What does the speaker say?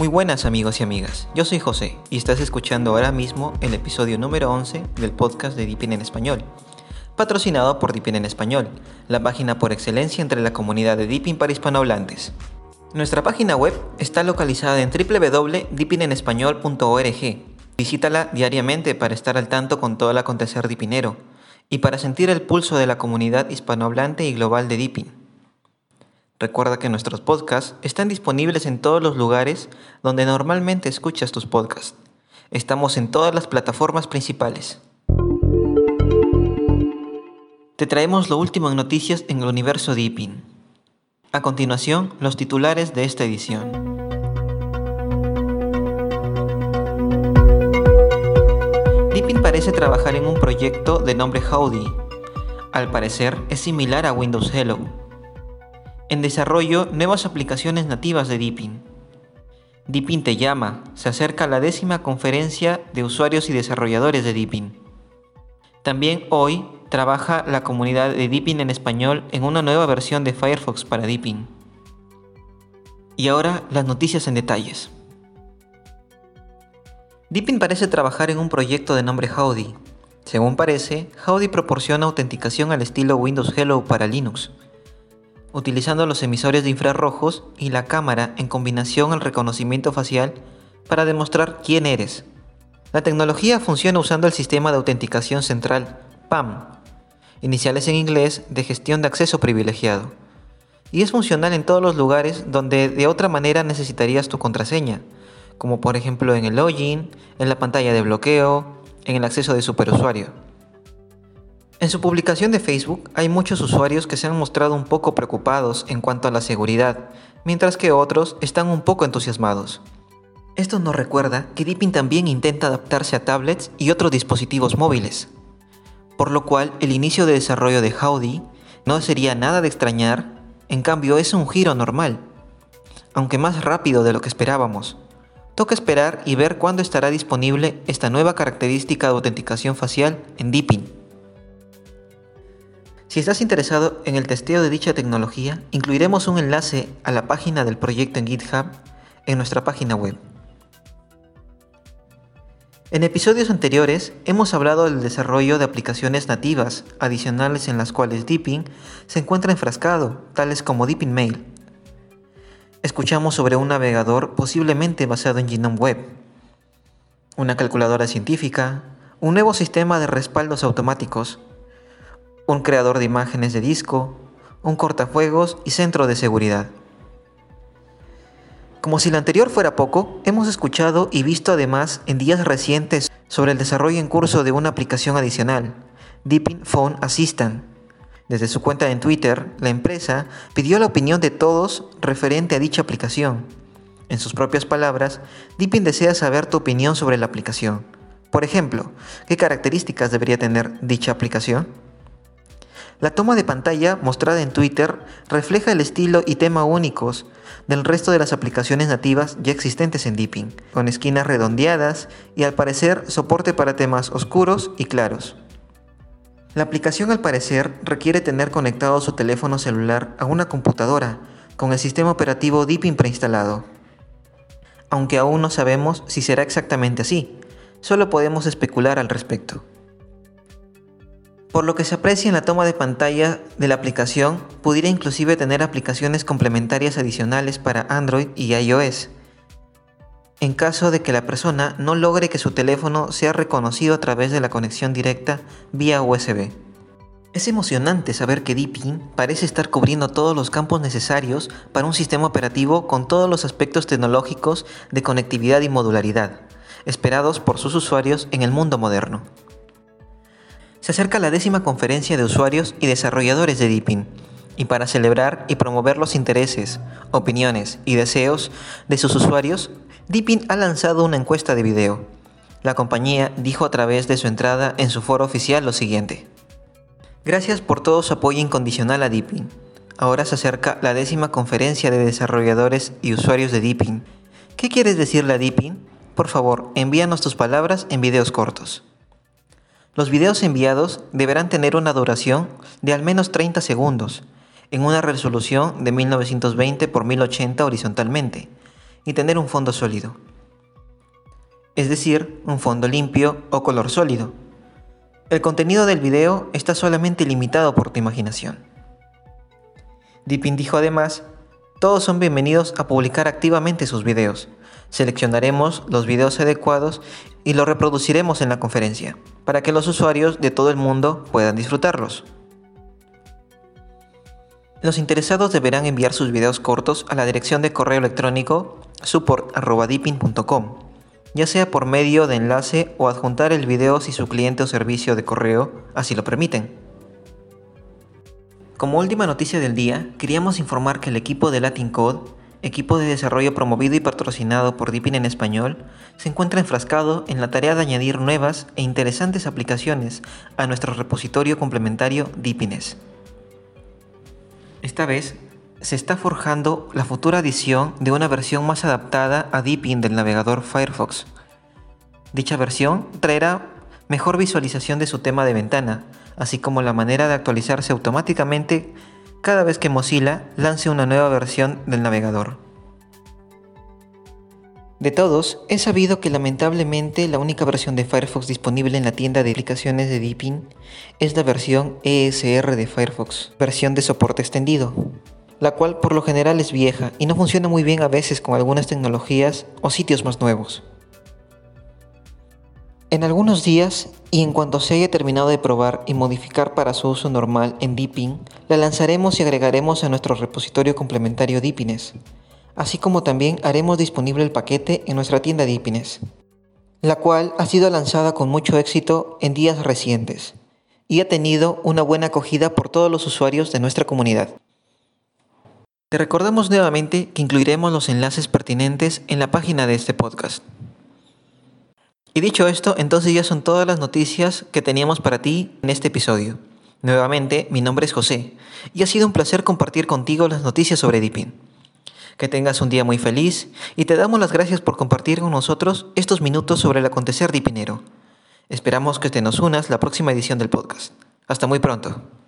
Muy buenas amigos y amigas, yo soy José y estás escuchando ahora mismo el episodio número 11 del podcast de Deepin en Español, patrocinado por Deepin en Español, la página por excelencia entre la comunidad de Deepin para hispanohablantes. Nuestra página web está localizada en www.deepinenespañol.org. Visítala diariamente para estar al tanto con todo el acontecer dipinero y para sentir el pulso de la comunidad hispanohablante y global de Deepin. Recuerda que nuestros podcasts están disponibles en todos los lugares donde normalmente escuchas tus podcasts. Estamos en todas las plataformas principales. Te traemos lo último en noticias en el universo Deepin. A continuación, los titulares de esta edición. Deepin parece trabajar en un proyecto de nombre Howdy. Al parecer, es similar a Windows Hello en desarrollo nuevas aplicaciones nativas de Deepin. Deepin te llama, se acerca a la décima conferencia de usuarios y desarrolladores de Deepin. También hoy trabaja la comunidad de Deepin en español en una nueva versión de Firefox para Deepin. Y ahora las noticias en detalles. Deepin parece trabajar en un proyecto de nombre Howdy. Según parece, Howdy proporciona autenticación al estilo Windows Hello para Linux, utilizando los emisores de infrarrojos y la cámara en combinación al reconocimiento facial para demostrar quién eres. La tecnología funciona usando el sistema de autenticación central, PAM, iniciales en inglés de gestión de acceso privilegiado, y es funcional en todos los lugares donde de otra manera necesitarías tu contraseña, como por ejemplo en el login, en la pantalla de bloqueo, en el acceso de superusuario. En su publicación de Facebook hay muchos usuarios que se han mostrado un poco preocupados en cuanto a la seguridad, mientras que otros están un poco entusiasmados. Esto nos recuerda que Deepin también intenta adaptarse a tablets y otros dispositivos móviles, por lo cual el inicio de desarrollo de Howdy no sería nada de extrañar, en cambio es un giro normal, aunque más rápido de lo que esperábamos. Toca esperar y ver cuándo estará disponible esta nueva característica de autenticación facial en Deepin. Si estás interesado en el testeo de dicha tecnología, incluiremos un enlace a la página del proyecto en GitHub en nuestra página web. En episodios anteriores hemos hablado del desarrollo de aplicaciones nativas adicionales en las cuales Deepin se encuentra enfrascado, tales como Deepin Mail. Escuchamos sobre un navegador posiblemente basado en Genome Web, una calculadora científica, un nuevo sistema de respaldos automáticos, un creador de imágenes de disco, un cortafuegos y centro de seguridad. Como si lo anterior fuera poco, hemos escuchado y visto además en días recientes sobre el desarrollo en curso de una aplicación adicional, Deepin Phone Assistant. Desde su cuenta en Twitter, la empresa pidió la opinión de todos referente a dicha aplicación. En sus propias palabras, Deepin desea saber tu opinión sobre la aplicación. Por ejemplo, ¿qué características debería tener dicha aplicación? La toma de pantalla mostrada en Twitter refleja el estilo y tema únicos del resto de las aplicaciones nativas ya existentes en Deepin, con esquinas redondeadas y al parecer soporte para temas oscuros y claros. La aplicación al parecer requiere tener conectado su teléfono celular a una computadora con el sistema operativo Deepin preinstalado. Aunque aún no sabemos si será exactamente así, solo podemos especular al respecto. Por lo que se aprecia en la toma de pantalla de la aplicación, pudiera inclusive tener aplicaciones complementarias adicionales para Android y iOS, en caso de que la persona no logre que su teléfono sea reconocido a través de la conexión directa vía USB. Es emocionante saber que Deepin parece estar cubriendo todos los campos necesarios para un sistema operativo con todos los aspectos tecnológicos de conectividad y modularidad, esperados por sus usuarios en el mundo moderno se acerca la décima conferencia de usuarios y desarrolladores de Deepin, y para celebrar y promover los intereses, opiniones y deseos de sus usuarios, Deepin ha lanzado una encuesta de video. La compañía dijo a través de su entrada en su foro oficial lo siguiente. Gracias por todo su apoyo incondicional a Deepin. Ahora se acerca la décima conferencia de desarrolladores y usuarios de Deepin. ¿Qué quieres decirle a Deepin? Por favor, envíanos tus palabras en videos cortos. Los videos enviados deberán tener una duración de al menos 30 segundos, en una resolución de 1920 x 1080 horizontalmente, y tener un fondo sólido. Es decir, un fondo limpio o color sólido. El contenido del video está solamente limitado por tu imaginación. Deepin dijo además, todos son bienvenidos a publicar activamente sus videos. Seleccionaremos los videos adecuados y los reproduciremos en la conferencia, para que los usuarios de todo el mundo puedan disfrutarlos. Los interesados deberán enviar sus videos cortos a la dirección de correo electrónico support.deepin.com, ya sea por medio de enlace o adjuntar el video si su cliente o servicio de correo así lo permiten. Como última noticia del día, queríamos informar que el equipo de Latin Code, equipo de desarrollo promovido y patrocinado por Deepin en español, se encuentra enfrascado en la tarea de añadir nuevas e interesantes aplicaciones a nuestro repositorio complementario Deepines. Esta vez se está forjando la futura edición de una versión más adaptada a Deepin del navegador Firefox. Dicha versión traerá mejor visualización de su tema de ventana, así como la manera de actualizarse automáticamente cada vez que Mozilla lance una nueva versión del navegador. De todos, he sabido que lamentablemente la única versión de Firefox disponible en la tienda de aplicaciones de Deepin es la versión ESR de Firefox, versión de soporte extendido, la cual por lo general es vieja y no funciona muy bien a veces con algunas tecnologías o sitios más nuevos. En algunos días, y en cuanto se haya terminado de probar y modificar para su uso normal en Deepin, la lanzaremos y agregaremos a nuestro repositorio complementario Deepines así como también haremos disponible el paquete en nuestra tienda Deepines, la cual ha sido lanzada con mucho éxito en días recientes y ha tenido una buena acogida por todos los usuarios de nuestra comunidad. Te recordamos nuevamente que incluiremos los enlaces pertinentes en la página de este podcast. Dicho esto, entonces ya son todas las noticias que teníamos para ti en este episodio. Nuevamente, mi nombre es José y ha sido un placer compartir contigo las noticias sobre Deepin. Que tengas un día muy feliz y te damos las gracias por compartir con nosotros estos minutos sobre el acontecer de Ipinero. Esperamos que te nos unas la próxima edición del podcast. Hasta muy pronto.